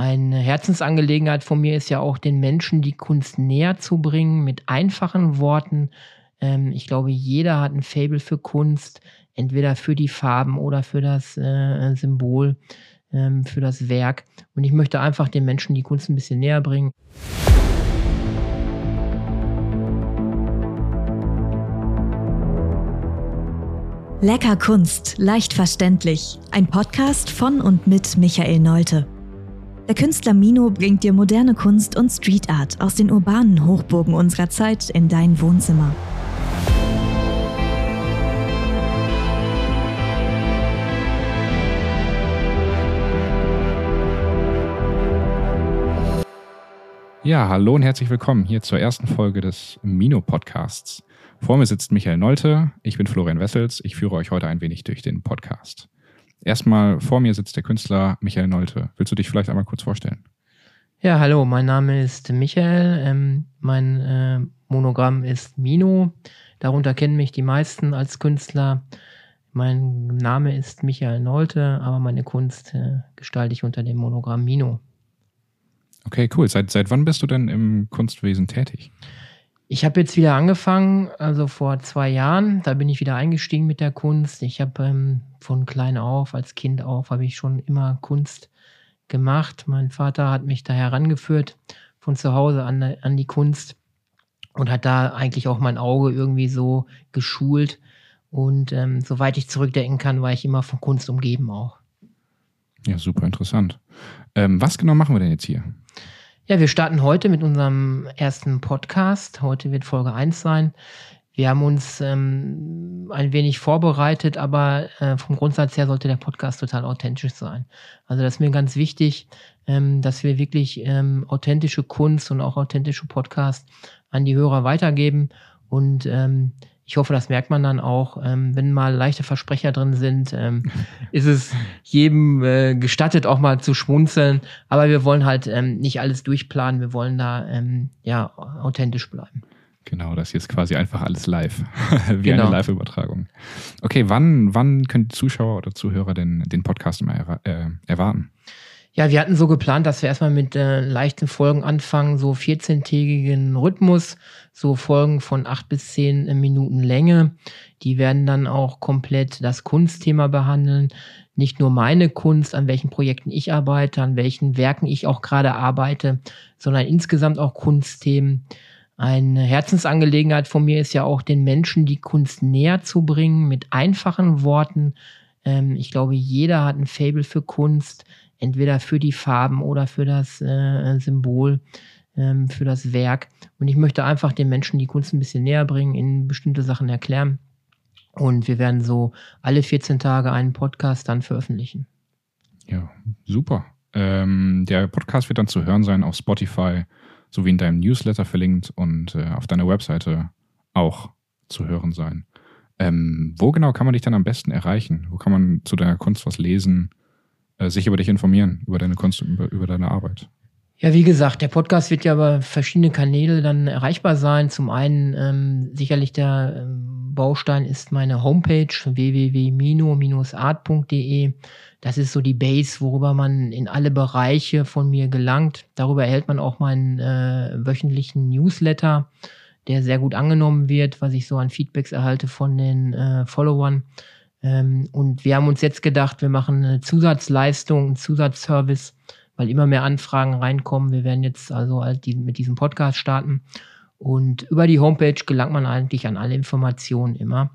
Eine Herzensangelegenheit von mir ist ja auch, den Menschen die Kunst näher zu bringen mit einfachen Worten. Ähm, ich glaube, jeder hat ein Fable für Kunst, entweder für die Farben oder für das äh, Symbol, ähm, für das Werk. Und ich möchte einfach den Menschen die Kunst ein bisschen näher bringen. Lecker Kunst, leicht verständlich. Ein Podcast von und mit Michael Neute. Der Künstler Mino bringt dir moderne Kunst und Street Art aus den urbanen Hochburgen unserer Zeit in dein Wohnzimmer. Ja, hallo und herzlich willkommen hier zur ersten Folge des Mino Podcasts. Vor mir sitzt Michael Nolte, ich bin Florian Wessels, ich führe euch heute ein wenig durch den Podcast. Erstmal vor mir sitzt der Künstler Michael Nolte. Willst du dich vielleicht einmal kurz vorstellen? Ja, hallo, mein Name ist Michael. Ähm, mein äh, Monogramm ist Mino. Darunter kennen mich die meisten als Künstler. Mein Name ist Michael Nolte, aber meine Kunst äh, gestalte ich unter dem Monogramm Mino. Okay, cool. Seit, seit wann bist du denn im Kunstwesen tätig? Ich habe jetzt wieder angefangen, also vor zwei Jahren. Da bin ich wieder eingestiegen mit der Kunst. Ich habe ähm, von klein auf, als Kind auf, habe ich schon immer Kunst gemacht. Mein Vater hat mich da herangeführt von zu Hause an, an die Kunst und hat da eigentlich auch mein Auge irgendwie so geschult. Und ähm, soweit ich zurückdenken kann, war ich immer von Kunst umgeben auch. Ja, super interessant. Ähm, was genau machen wir denn jetzt hier? Ja, wir starten heute mit unserem ersten Podcast. Heute wird Folge 1 sein. Wir haben uns ähm, ein wenig vorbereitet, aber äh, vom Grundsatz her sollte der Podcast total authentisch sein. Also das ist mir ganz wichtig, ähm, dass wir wirklich ähm, authentische Kunst und auch authentische Podcasts an die Hörer weitergeben. Und ähm, ich hoffe, das merkt man dann auch. Ähm, wenn mal leichte Versprecher drin sind, ähm, ist es jedem äh, gestattet, auch mal zu schmunzeln. Aber wir wollen halt ähm, nicht alles durchplanen. Wir wollen da ähm, ja authentisch bleiben. Genau, das hier ist quasi einfach alles live, wie genau. eine Live-Übertragung. Okay, wann, wann können Zuschauer oder Zuhörer denn den Podcast immer er, äh, erwarten? Ja, wir hatten so geplant, dass wir erstmal mit äh, leichten Folgen anfangen, so 14-tägigen Rhythmus, so Folgen von acht bis zehn äh, Minuten Länge. Die werden dann auch komplett das Kunstthema behandeln. Nicht nur meine Kunst, an welchen Projekten ich arbeite, an welchen Werken ich auch gerade arbeite, sondern insgesamt auch Kunstthemen. Eine Herzensangelegenheit von mir ist ja auch, den Menschen die Kunst näher zu bringen mit einfachen Worten. Ähm, ich glaube, jeder hat ein Fable für Kunst entweder für die Farben oder für das äh, Symbol, ähm, für das Werk. Und ich möchte einfach den Menschen die Kunst ein bisschen näher bringen, ihnen bestimmte Sachen erklären. Und wir werden so alle 14 Tage einen Podcast dann veröffentlichen. Ja, super. Ähm, der Podcast wird dann zu hören sein auf Spotify sowie in deinem Newsletter verlinkt und äh, auf deiner Webseite auch zu hören sein. Ähm, wo genau kann man dich dann am besten erreichen? Wo kann man zu deiner Kunst was lesen? Äh, sich über dich informieren, über deine Kunst, über, über deine Arbeit. Ja, wie gesagt, der Podcast wird ja über verschiedene Kanäle dann erreichbar sein. Zum einen ähm, sicherlich der ähm, Baustein ist meine Homepage www.mino-art.de. Das ist so die Base, worüber man in alle Bereiche von mir gelangt. Darüber erhält man auch meinen äh, wöchentlichen Newsletter, der sehr gut angenommen wird, was ich so an Feedbacks erhalte von den äh, Followern. Ähm, und wir haben uns jetzt gedacht, wir machen eine Zusatzleistung, einen Zusatzservice, weil immer mehr Anfragen reinkommen. Wir werden jetzt also halt mit diesem Podcast starten. Und über die Homepage gelangt man eigentlich an alle Informationen immer.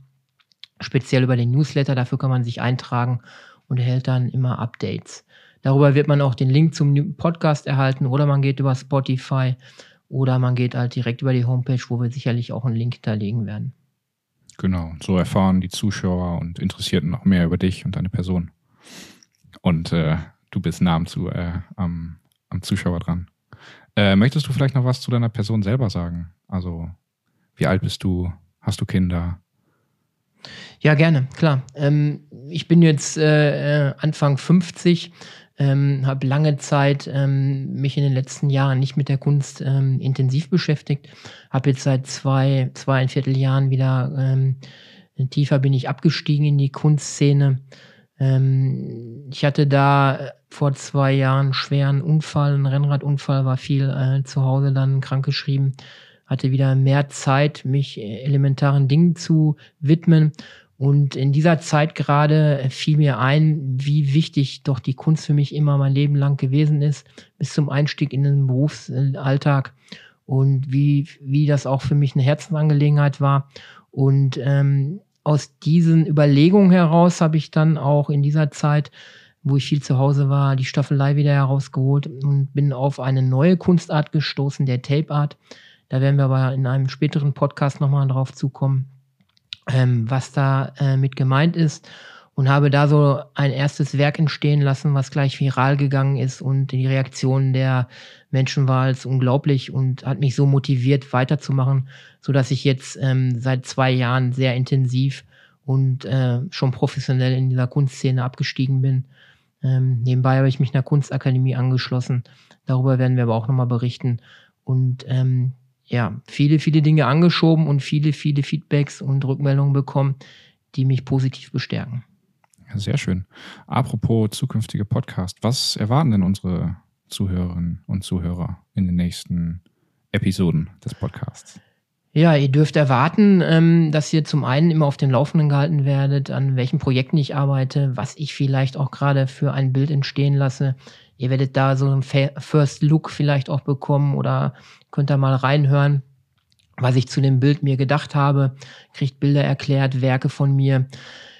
Speziell über den Newsletter, dafür kann man sich eintragen und erhält dann immer Updates. Darüber wird man auch den Link zum Podcast erhalten oder man geht über Spotify oder man geht halt direkt über die Homepage, wo wir sicherlich auch einen Link hinterlegen werden. Genau, so erfahren die Zuschauer und Interessierten noch mehr über dich und deine Person. Und äh, du bist nah am, zu, äh, am, am Zuschauer dran. Äh, möchtest du vielleicht noch was zu deiner Person selber sagen? Also, wie alt bist du? Hast du Kinder? Ja, gerne, klar. Ähm, ich bin jetzt äh, äh Anfang 50, ähm, habe lange Zeit ähm, mich in den letzten Jahren nicht mit der Kunst ähm, intensiv beschäftigt, habe jetzt seit zwei, zweieinviertel Jahren wieder ähm, tiefer bin ich abgestiegen in die Kunstszene. Ähm, ich hatte da vor zwei Jahren einen schweren Unfall, einen Rennradunfall, war viel äh, zu Hause dann krankgeschrieben, hatte wieder mehr Zeit, mich elementaren Dingen zu widmen. Und in dieser Zeit gerade fiel mir ein, wie wichtig doch die Kunst für mich immer mein Leben lang gewesen ist, bis zum Einstieg in den Berufsalltag und wie, wie das auch für mich eine Herzensangelegenheit war. Und ähm, aus diesen Überlegungen heraus habe ich dann auch in dieser Zeit, wo ich viel zu Hause war, die Staffelei wieder herausgeholt und bin auf eine neue Kunstart gestoßen, der Tape Art. Da werden wir aber in einem späteren Podcast nochmal drauf zukommen, ähm, was da äh, mit gemeint ist und habe da so ein erstes Werk entstehen lassen, was gleich viral gegangen ist und die Reaktion der Menschen war als unglaublich und hat mich so motiviert weiterzumachen, so dass ich jetzt ähm, seit zwei Jahren sehr intensiv und äh, schon professionell in dieser Kunstszene abgestiegen bin. Ähm, nebenbei habe ich mich einer Kunstakademie angeschlossen. Darüber werden wir aber auch nochmal berichten. Und ähm, ja, viele, viele Dinge angeschoben und viele, viele Feedbacks und Rückmeldungen bekommen, die mich positiv bestärken. Sehr schön. Apropos zukünftige Podcast, was erwarten denn unsere Zuhörerinnen und Zuhörer in den nächsten Episoden des Podcasts? Ja, ihr dürft erwarten, ähm, dass ihr zum einen immer auf dem Laufenden gehalten werdet, an welchen Projekten ich arbeite, was ich vielleicht auch gerade für ein Bild entstehen lasse. Ihr werdet da so einen First Look vielleicht auch bekommen oder könnt da mal reinhören, was ich zu dem Bild mir gedacht habe. Kriegt Bilder erklärt, Werke von mir.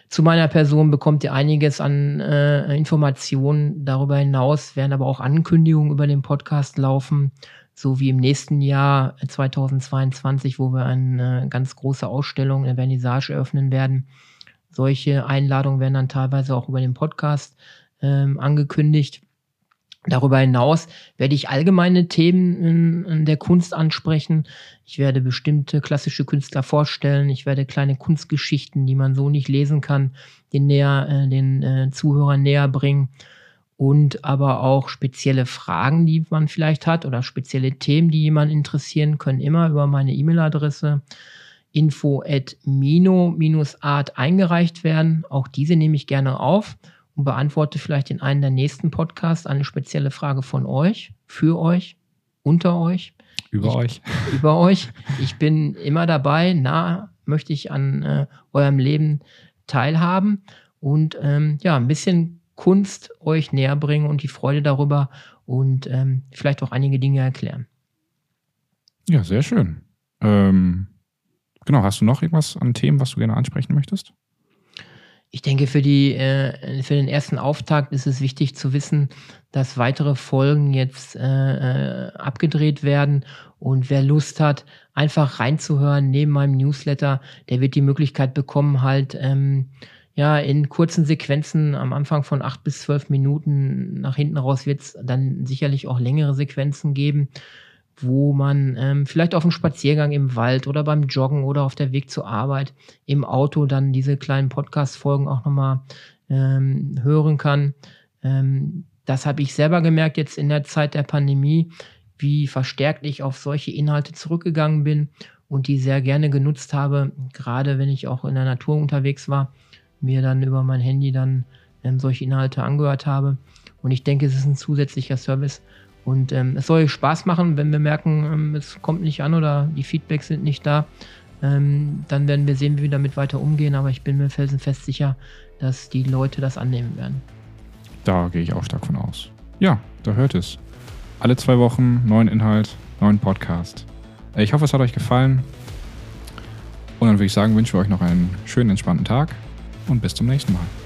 Zu meiner Person bekommt ihr einiges an äh, Informationen. Darüber hinaus werden aber auch Ankündigungen über den Podcast laufen, so wie im nächsten Jahr 2022, wo wir eine ganz große Ausstellung, eine Vernissage eröffnen werden. Solche Einladungen werden dann teilweise auch über den Podcast ähm, angekündigt. Darüber hinaus werde ich allgemeine Themen in, in, der Kunst ansprechen. Ich werde bestimmte klassische Künstler vorstellen. Ich werde kleine Kunstgeschichten, die man so nicht lesen kann, den, näher, äh, den äh, Zuhörern näher bringen. Und aber auch spezielle Fragen, die man vielleicht hat oder spezielle Themen, die jemanden interessieren, können immer über meine E-Mail-Adresse info at mino-art eingereicht werden. Auch diese nehme ich gerne auf und beantworte vielleicht in einem der nächsten Podcasts eine spezielle Frage von euch, für euch, unter euch. Über ich, euch. Über euch. Ich bin immer dabei, nah möchte ich an äh, eurem Leben teilhaben und ähm, ja, ein bisschen Kunst euch näher bringen und die Freude darüber und ähm, vielleicht auch einige Dinge erklären. Ja, sehr schön. Ähm, genau, hast du noch irgendwas an Themen, was du gerne ansprechen möchtest? Ich denke, für, die, äh, für den ersten Auftakt ist es wichtig zu wissen, dass weitere Folgen jetzt äh, äh, abgedreht werden. Und wer Lust hat, einfach reinzuhören neben meinem Newsletter, der wird die Möglichkeit bekommen, halt ähm, ja in kurzen Sequenzen am Anfang von acht bis zwölf Minuten nach hinten raus wird es dann sicherlich auch längere Sequenzen geben wo man ähm, vielleicht auf einem Spaziergang im Wald oder beim Joggen oder auf der Weg zur Arbeit im Auto dann diese kleinen Podcast-Folgen auch nochmal ähm, hören kann. Ähm, das habe ich selber gemerkt jetzt in der Zeit der Pandemie, wie verstärkt ich auf solche Inhalte zurückgegangen bin und die sehr gerne genutzt habe, gerade wenn ich auch in der Natur unterwegs war, mir dann über mein Handy dann ähm, solche Inhalte angehört habe. Und ich denke, es ist ein zusätzlicher Service, und ähm, es soll Spaß machen, wenn wir merken, ähm, es kommt nicht an oder die Feedbacks sind nicht da. Ähm, dann werden wir sehen, wie wir damit weiter umgehen. Aber ich bin mir felsenfest sicher, dass die Leute das annehmen werden. Da gehe ich auch stark von aus. Ja, da hört es. Alle zwei Wochen neuen Inhalt, neuen Podcast. Ich hoffe, es hat euch gefallen. Und dann würde ich sagen, wünschen wir euch noch einen schönen, entspannten Tag und bis zum nächsten Mal.